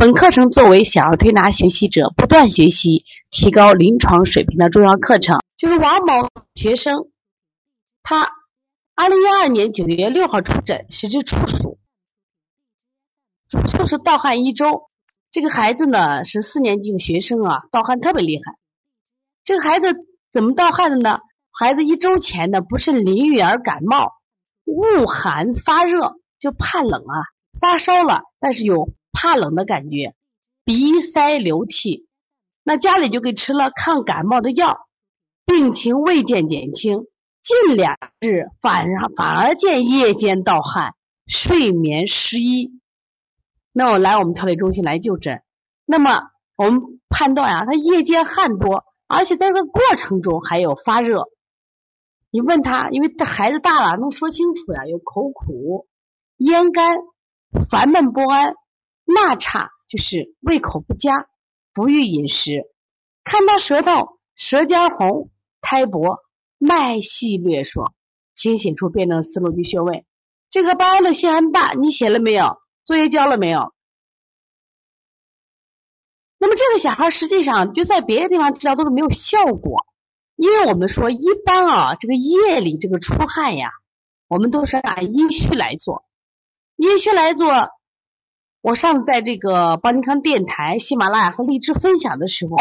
本课程作为小儿推拿学习者不断学习、提高临床水平的重要课程。就是王某学生，他二零一二年九月六号出诊，时值处暑，主诉是盗汗一周。这个孩子呢是四年级的学生啊，盗汗特别厉害。这个孩子怎么盗汗的呢？孩子一周前呢不慎淋雨而感冒，恶寒发热，就怕冷啊，发烧了，但是有。怕冷的感觉，鼻塞流涕，那家里就给吃了抗感冒的药，病情未见减轻，近两日反而反而见夜间盗汗，睡眠失依。那我来我们调理中心来就诊，那么我们判断啊，他夜间汗多，而且在这个过程中还有发热。你问他，因为这孩子大了，能说清楚呀，有口苦、咽干、烦闷不安。纳差就是胃口不佳，不欲饮食，看他舌头舌尖红，苔薄，脉细略数，请写出辩证思路及穴位。这个八的泻安大你写了没有？作业交了没有？那么这个小孩实际上就在别的地方治疗都是没有效果，因为我们说一般啊，这个夜里这个出汗呀，我们都是按阴虚来做，阴虚来做。我上次在这个邦尼康电台、喜马拉雅和荔枝分享的时候，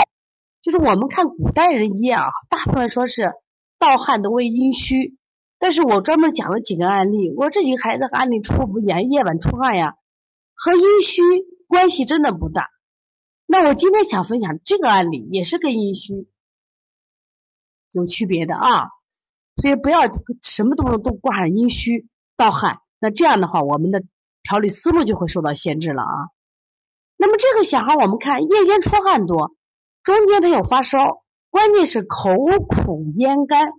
就是我们看古代人医啊，大部分说是盗汗都为阴虚，但是我专门讲了几个案例，我这几个孩子案例出不严夜晚出汗呀，和阴虚关系真的不大。那我今天想分享这个案例，也是跟阴虚有区别的啊，所以不要什么东西都挂上阴虚盗汗，那这样的话，我们的。调理思路就会受到限制了啊。那么这个小孩，我们看夜间出汗多，中间他有发烧，关键是口苦咽干，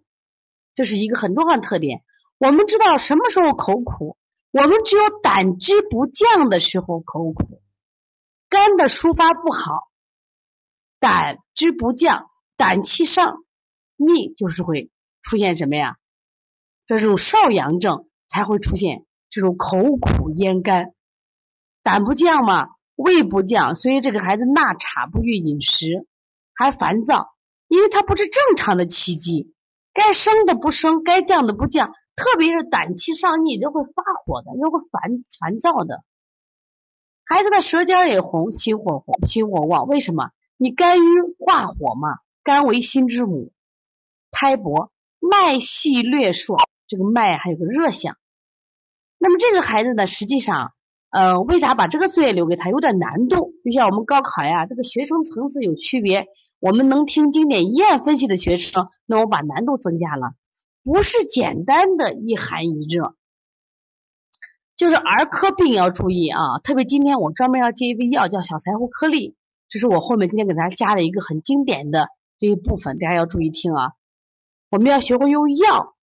这是一个很重要的特点。我们知道什么时候口苦？我们只有胆汁不降的时候口苦，肝的抒发不好，胆汁不降，胆气上逆，就是会出现什么呀？这种少阳症才会出现。这种口苦咽干，胆不降嘛，胃不降，所以这个孩子纳茶不欲饮食，还烦躁，因为他不是正常的气机，该升的不升，该降的不降，特别是胆气上逆，人会发火的，人会烦烦躁的。孩子的舌尖也红，心火红，心火旺，为什么？你肝郁化火嘛，肝为心之母，胎薄，脉细略数，这个脉还有个热象。那么这个孩子呢，实际上，呃，为啥把这个作业留给他？有点难度。就像我们高考呀，这个学生层次有区别。我们能听经典一案分析的学生，那我把难度增加了，不是简单的一寒一热。就是儿科病要注意啊，特别今天我专门要接一味药，叫小柴胡颗粒，这是我后面今天给大家加的一个很经典的这一部分，大家要注意听啊。我们要学会用药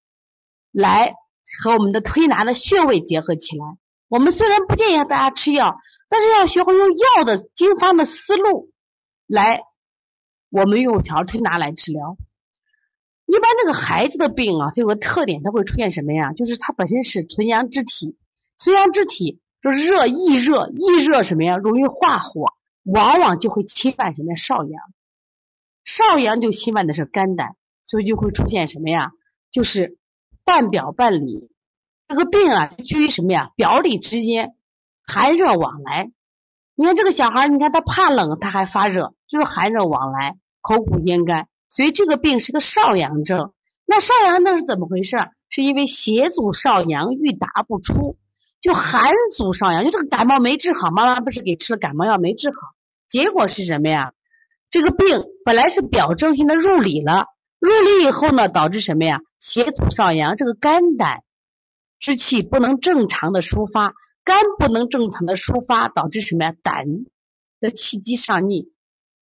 来。和我们的推拿的穴位结合起来，我们虽然不建议大家吃药，但是要学会用药的经方的思路来，我们用小儿推拿来治疗。一般这个孩子的病啊，它有个特点，它会出现什么呀？就是它本身是纯阳之体，纯阳之体就是热易热，易热什么呀？容易化火，往往就会侵犯什么少阳，少阳就侵犯的是肝胆，所以就会出现什么呀？就是。半表半里，这个病啊，居于什么呀？表里之间寒热往来。你看这个小孩，你看他怕冷，他还发热，就是寒热往来，口苦咽干，所以这个病是个少阳症。那少阳症是怎么回事？是因为邪阻少阳，欲达不出，就寒阻少阳，就这个感冒没治好，妈妈不是给吃了感冒药没治好，结果是什么呀？这个病本来是表症性的入里了。入里以后呢，导致什么呀？邪阻少阳，这个肝胆之气不能正常的抒发，肝不能正常的抒发，导致什么呀？胆的气机上逆。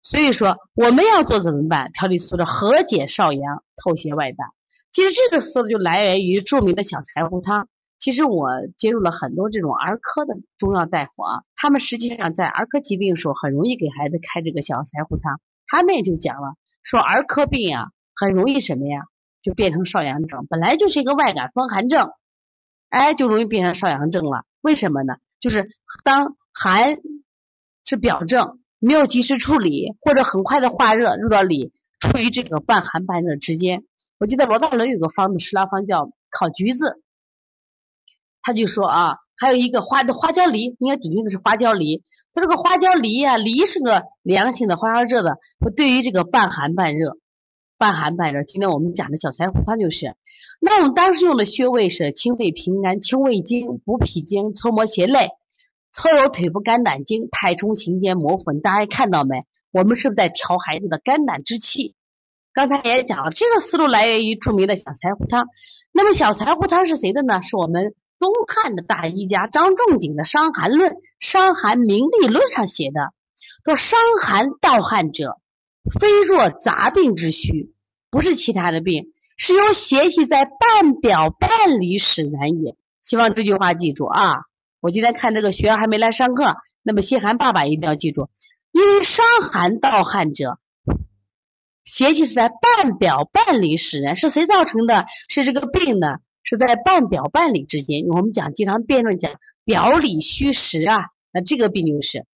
所以说我们要做怎么办？调理思路和解少阳，透邪外胆。其实这个思路就来源于著名的小柴胡汤。其实我接触了很多这种儿科的中药大夫啊，他们实际上在儿科疾病的时候很容易给孩子开这个小柴胡汤。他们也就讲了，说儿科病啊很容易什么呀，就变成少阳症。本来就是一个外感风寒症，哎，就容易变成少阳症了。为什么呢？就是当寒是表症。没有及时处理，或者很快的化热入到里，处于这个半寒半热之间。我记得罗大伦有个方子，食疗方叫烤橘子，他就说啊，还有一个花的花椒梨，应该底用的是花椒梨。他这个花椒梨呀，梨是个凉性的，化热的，对于这个半寒半热，半寒半热。今天我们讲的小柴胡汤就是，那我们当时用的穴位是清肺平肝、清胃经、补脾经、搓摩胁肋。搓揉腿部肝胆经，太冲行间摩腹。大家看到没？我们是不是在调孩子的肝胆之气？刚才也讲了，这个思路来源于著名的小柴胡汤。那么小柴胡汤是谁的呢？是我们东汉的大医家张仲景的《伤寒论》《伤寒明利论》上写的。说伤寒盗汗者，非若杂病之虚，不是其他的病，是由邪气在半表半里使然也。希望这句话记住啊。我今天看这个学员还没来上课，那么心寒爸爸一定要记住，因为伤寒盗汗者，邪气是在半表半里使然，是谁造成的？是这个病呢？是在半表半里之间。我们讲经常辩论讲表里虚实啊，那这个病就是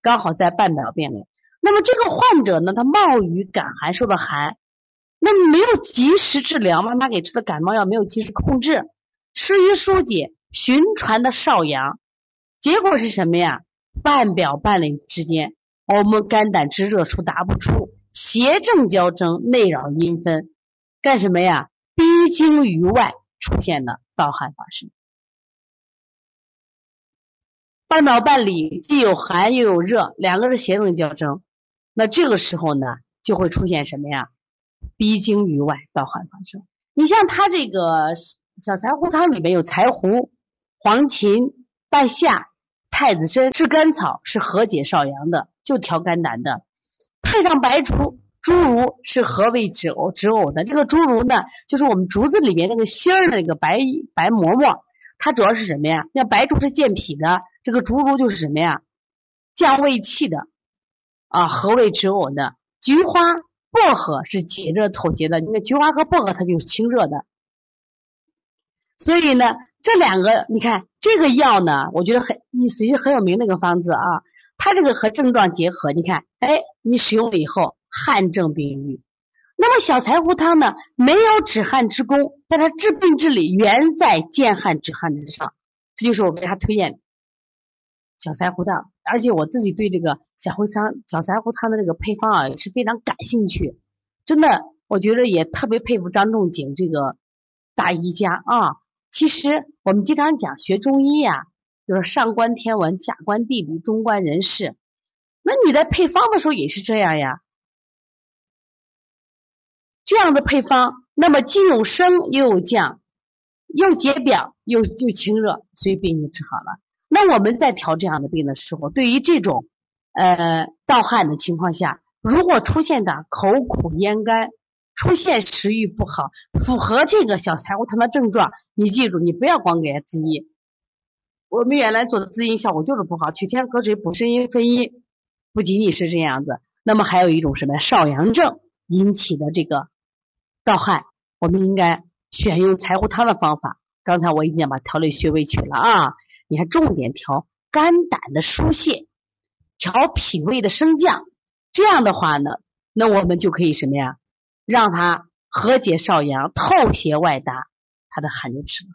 刚好在半表半里。那么这个患者呢，他冒雨感寒，受了寒，那没有及时治疗，妈妈给吃的感冒药没有及时控制，失于疏解。循传的少阳，结果是什么呀？半表半里之间，我们肝胆之热出达不出，邪正交争，内扰阴分，干什么呀？逼经于外，出现了盗汗发生。半表半里既有寒又有热，两个是邪正交争，那这个时候呢，就会出现什么呀？逼经于外，盗汗发生。你像他这个小柴胡汤里面有柴胡。黄芩、半夏、太子参炙甘草，是和解少阳的，就调肝胆的。配上白术、猪如是和胃止呕止呕的。这个猪如呢，就是我们竹子里面那个芯儿那个白白馍馍，它主要是什么呀？像白术是健脾的，这个竹如就是什么呀？降胃气的啊，和胃止呕的。菊花、薄荷是解热透结的，你看菊花和薄荷它就是清热的，所以呢。这两个，你看这个药呢，我觉得很，你实际很有名那个方子啊，它这个和症状结合，你看，哎，你使用了以后，汗症病愈。那么小柴胡汤呢，没有止汗之功，但它治病治理原在健汗止汗之上，这就是我为啥推荐小柴胡汤。而且我自己对这个小胡汤、小柴胡汤的这个配方啊，也是非常感兴趣。真的，我觉得也特别佩服张仲景这个大医家啊。其实我们经常讲学中医呀，就是上观天文，下观地理，中观人事。那你在配方的时候也是这样呀，这样的配方，那么既有升又有降，又解表又又清热，所以病就治好了。那我们在调这样的病的时候，对于这种呃盗汗的情况下，如果出现的口苦咽干。出现食欲不好，符合这个小柴胡汤的症状，你记住，你不要光给他滋阴。我们原来做的滋阴效果就是不好，取天河水补肾阴分阴，不仅仅是这样子。那么还有一种什么少阳症引起的这个盗汗，我们应该选用柴胡汤的方法。刚才我已经把调理穴位取了啊，你还重点调肝胆的疏泄，调脾胃的升降。这样的话呢，那我们就可以什么呀？让它和解少阳，透邪外达，它的寒就止了。